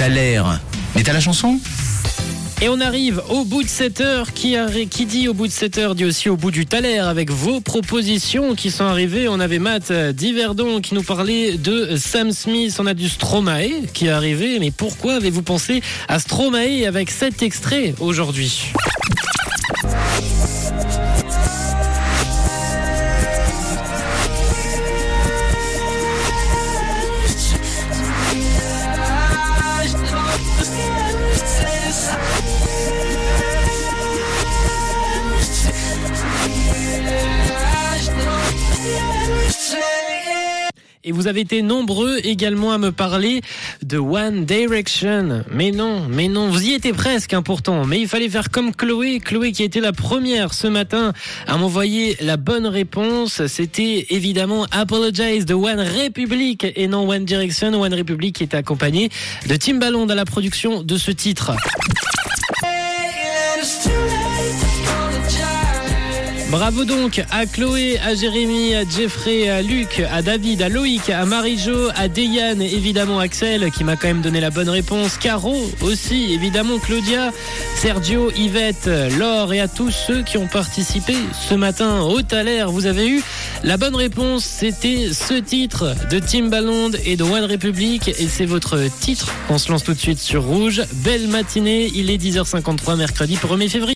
Mais t'as la chanson? Et on arrive au bout de cette heure. Qui, dit au bout de cette heure dit aussi au bout du Thaler avec vos propositions qui sont arrivées. On avait Matt Diverdon qui nous parlait de Sam Smith. On a du Stromae qui est arrivé. Mais pourquoi avez-vous pensé à Stromae avec cet extrait aujourd'hui? Et vous avez été nombreux également à me parler de One Direction. Mais non, mais non, vous y étiez presque hein, pourtant. Mais il fallait faire comme Chloé. Chloé qui été la première ce matin à m'envoyer la bonne réponse. C'était évidemment Apologize de One Republic et non One Direction. One Republic qui était accompagné de Timbaland à la production de ce titre. Bravo donc à Chloé, à Jérémy, à Jeffrey, à Luc, à David, à Loïc, à Marie-Jo, à Deyane, évidemment Axel qui m'a quand même donné la bonne réponse, Caro aussi, évidemment Claudia, Sergio, Yvette, Laure et à tous ceux qui ont participé ce matin au Thaler. Vous avez eu la bonne réponse, c'était ce titre de Timbaland et de One Republic et c'est votre titre. On se lance tout de suite sur Rouge. Belle matinée, il est 10h53 mercredi 1er février.